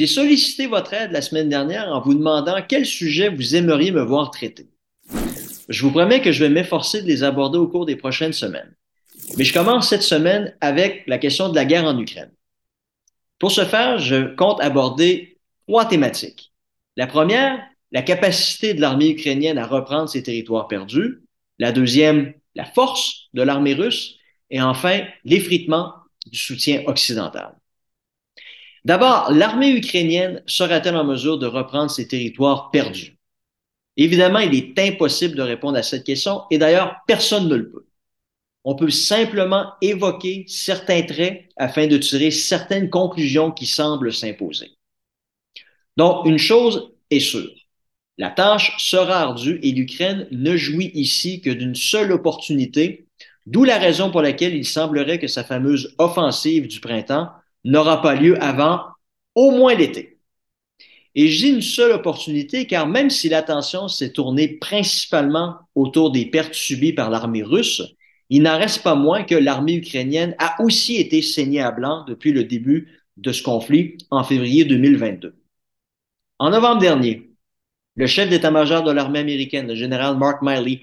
j'ai sollicité votre aide la semaine dernière en vous demandant quel sujet vous aimeriez me voir traiter. Je vous promets que je vais m'efforcer de les aborder au cours des prochaines semaines. Mais je commence cette semaine avec la question de la guerre en Ukraine. Pour ce faire, je compte aborder trois thématiques. La première, la capacité de l'armée ukrainienne à reprendre ses territoires perdus. La deuxième, la force de l'armée russe. Et enfin, l'effritement du soutien occidental. D'abord, l'armée ukrainienne sera-t-elle en mesure de reprendre ses territoires perdus? Évidemment, il est impossible de répondre à cette question et d'ailleurs, personne ne le peut. On peut simplement évoquer certains traits afin de tirer certaines conclusions qui semblent s'imposer. Donc, une chose est sûre, la tâche sera ardue et l'Ukraine ne jouit ici que d'une seule opportunité, d'où la raison pour laquelle il semblerait que sa fameuse offensive du printemps n'aura pas lieu avant au moins l'été. Et j'ai une seule opportunité car même si l'attention s'est tournée principalement autour des pertes subies par l'armée russe, il n'en reste pas moins que l'armée ukrainienne a aussi été saignée à blanc depuis le début de ce conflit en février 2022. En novembre dernier, le chef d'état-major de l'armée américaine, le général Mark Miley,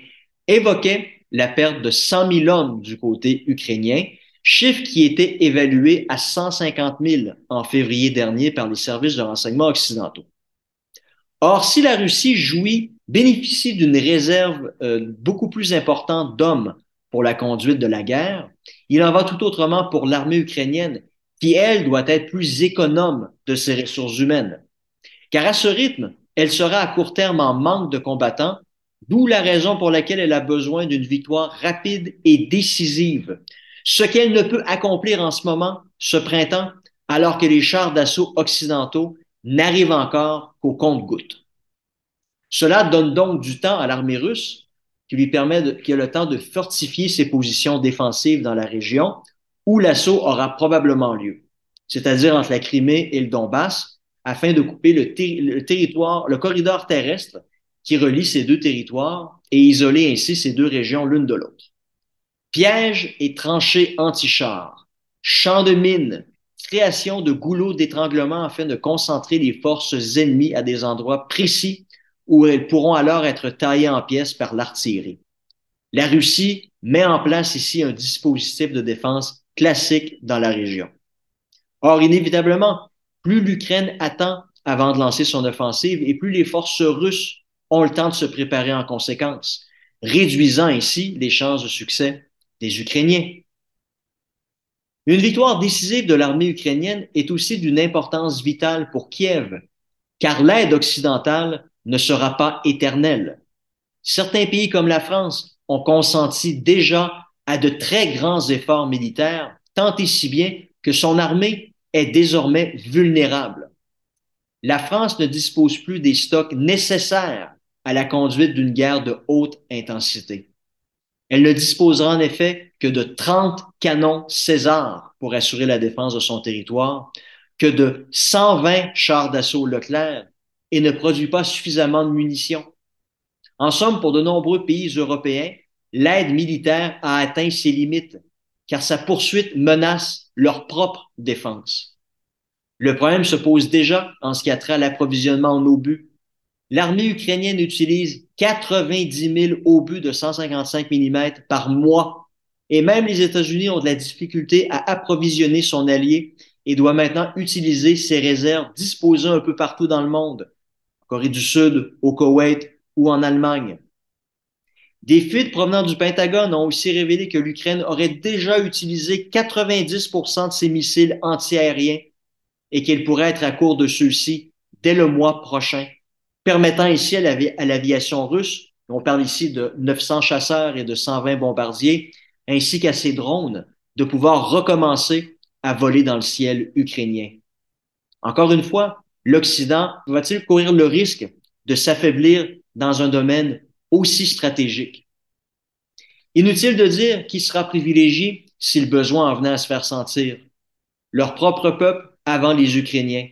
évoquait la perte de 100 000 hommes du côté ukrainien chiffre qui était évalué à 150 000 en février dernier par les services de renseignement occidentaux. Or, si la Russie jouit, bénéficie d'une réserve euh, beaucoup plus importante d'hommes pour la conduite de la guerre, il en va tout autrement pour l'armée ukrainienne, qui, elle, doit être plus économe de ses ressources humaines. Car à ce rythme, elle sera à court terme en manque de combattants, d'où la raison pour laquelle elle a besoin d'une victoire rapide et décisive ce qu'elle ne peut accomplir en ce moment, ce printemps, alors que les chars d'assaut occidentaux n'arrivent encore qu'au compte-gouttes. Cela donne donc du temps à l'armée russe qui lui permet de, qui a le temps de fortifier ses positions défensives dans la région où l'assaut aura probablement lieu, c'est-à-dire entre la Crimée et le Donbass, afin de couper le, le territoire, le corridor terrestre qui relie ces deux territoires et isoler ainsi ces deux régions l'une de l'autre. Pièges et tranchées anti-chars, champs de mines, création de goulots d'étranglement afin de concentrer les forces ennemies à des endroits précis où elles pourront alors être taillées en pièces par l'artillerie. La Russie met en place ici un dispositif de défense classique dans la région. Or, inévitablement, plus l'Ukraine attend avant de lancer son offensive et plus les forces russes ont le temps de se préparer en conséquence, réduisant ainsi les chances de succès des Ukrainiens. Une victoire décisive de l'armée ukrainienne est aussi d'une importance vitale pour Kiev, car l'aide occidentale ne sera pas éternelle. Certains pays comme la France ont consenti déjà à de très grands efforts militaires, tant et si bien que son armée est désormais vulnérable. La France ne dispose plus des stocks nécessaires à la conduite d'une guerre de haute intensité. Elle ne disposera en effet que de 30 canons César pour assurer la défense de son territoire, que de 120 chars d'assaut Leclerc et ne produit pas suffisamment de munitions. En somme, pour de nombreux pays européens, l'aide militaire a atteint ses limites, car sa poursuite menace leur propre défense. Le problème se pose déjà en ce qui a trait à l'approvisionnement en obus, l'armée ukrainienne utilise 90 000 obus de 155 mm par mois. Et même les États-Unis ont de la difficulté à approvisionner son allié et doit maintenant utiliser ses réserves disposées un peu partout dans le monde, en Corée du Sud, au Koweït ou en Allemagne. Des fuites provenant du Pentagone ont aussi révélé que l'Ukraine aurait déjà utilisé 90% de ses missiles antiaériens et qu'elle pourrait être à court de ceux-ci dès le mois prochain permettant ici à l'aviation russe, on parle ici de 900 chasseurs et de 120 bombardiers, ainsi qu'à ses drones, de pouvoir recommencer à voler dans le ciel ukrainien. Encore une fois, l'Occident va-t-il courir le risque de s'affaiblir dans un domaine aussi stratégique? Inutile de dire qui sera privilégié si le besoin en venait à se faire sentir. Leur propre peuple avant les Ukrainiens.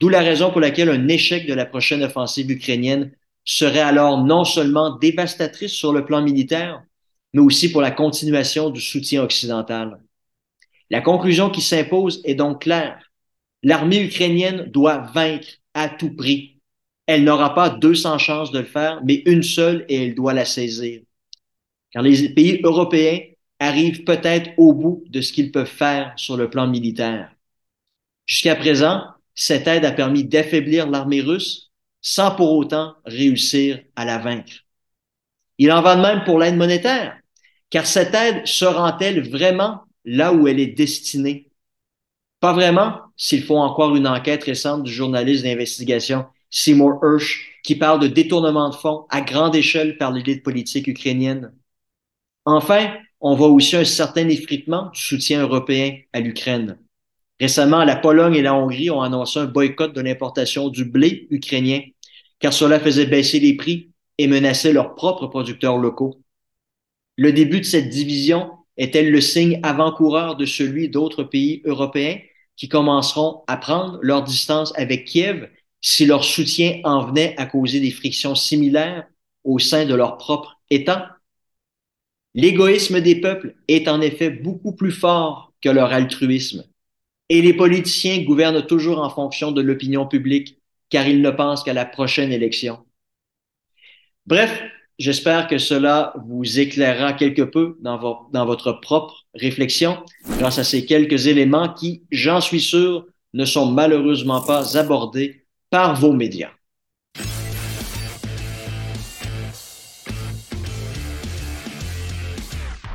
D'où la raison pour laquelle un échec de la prochaine offensive ukrainienne serait alors non seulement dévastatrice sur le plan militaire, mais aussi pour la continuation du soutien occidental. La conclusion qui s'impose est donc claire. L'armée ukrainienne doit vaincre à tout prix. Elle n'aura pas 200 chances de le faire, mais une seule et elle doit la saisir. Car les pays européens arrivent peut-être au bout de ce qu'ils peuvent faire sur le plan militaire. Jusqu'à présent, cette aide a permis d'affaiblir l'armée russe sans pour autant réussir à la vaincre. Il en va de même pour l'aide monétaire, car cette aide se rend-elle vraiment là où elle est destinée? Pas vraiment, s'il faut encore une enquête récente du journaliste d'investigation Seymour Hersh qui parle de détournement de fonds à grande échelle par l'élite politique ukrainienne. Enfin, on voit aussi un certain effritement du soutien européen à l'Ukraine. Récemment, la Pologne et la Hongrie ont annoncé un boycott de l'importation du blé ukrainien, car cela faisait baisser les prix et menaçait leurs propres producteurs locaux. Le début de cette division est-elle le signe avant-coureur de celui d'autres pays européens qui commenceront à prendre leur distance avec Kiev si leur soutien en venait à causer des frictions similaires au sein de leur propre État? L'égoïsme des peuples est en effet beaucoup plus fort que leur altruisme. Et les politiciens gouvernent toujours en fonction de l'opinion publique, car ils ne pensent qu'à la prochaine élection. Bref, j'espère que cela vous éclairera quelque peu dans, vo dans votre propre réflexion grâce à ces quelques éléments qui, j'en suis sûr, ne sont malheureusement pas abordés par vos médias.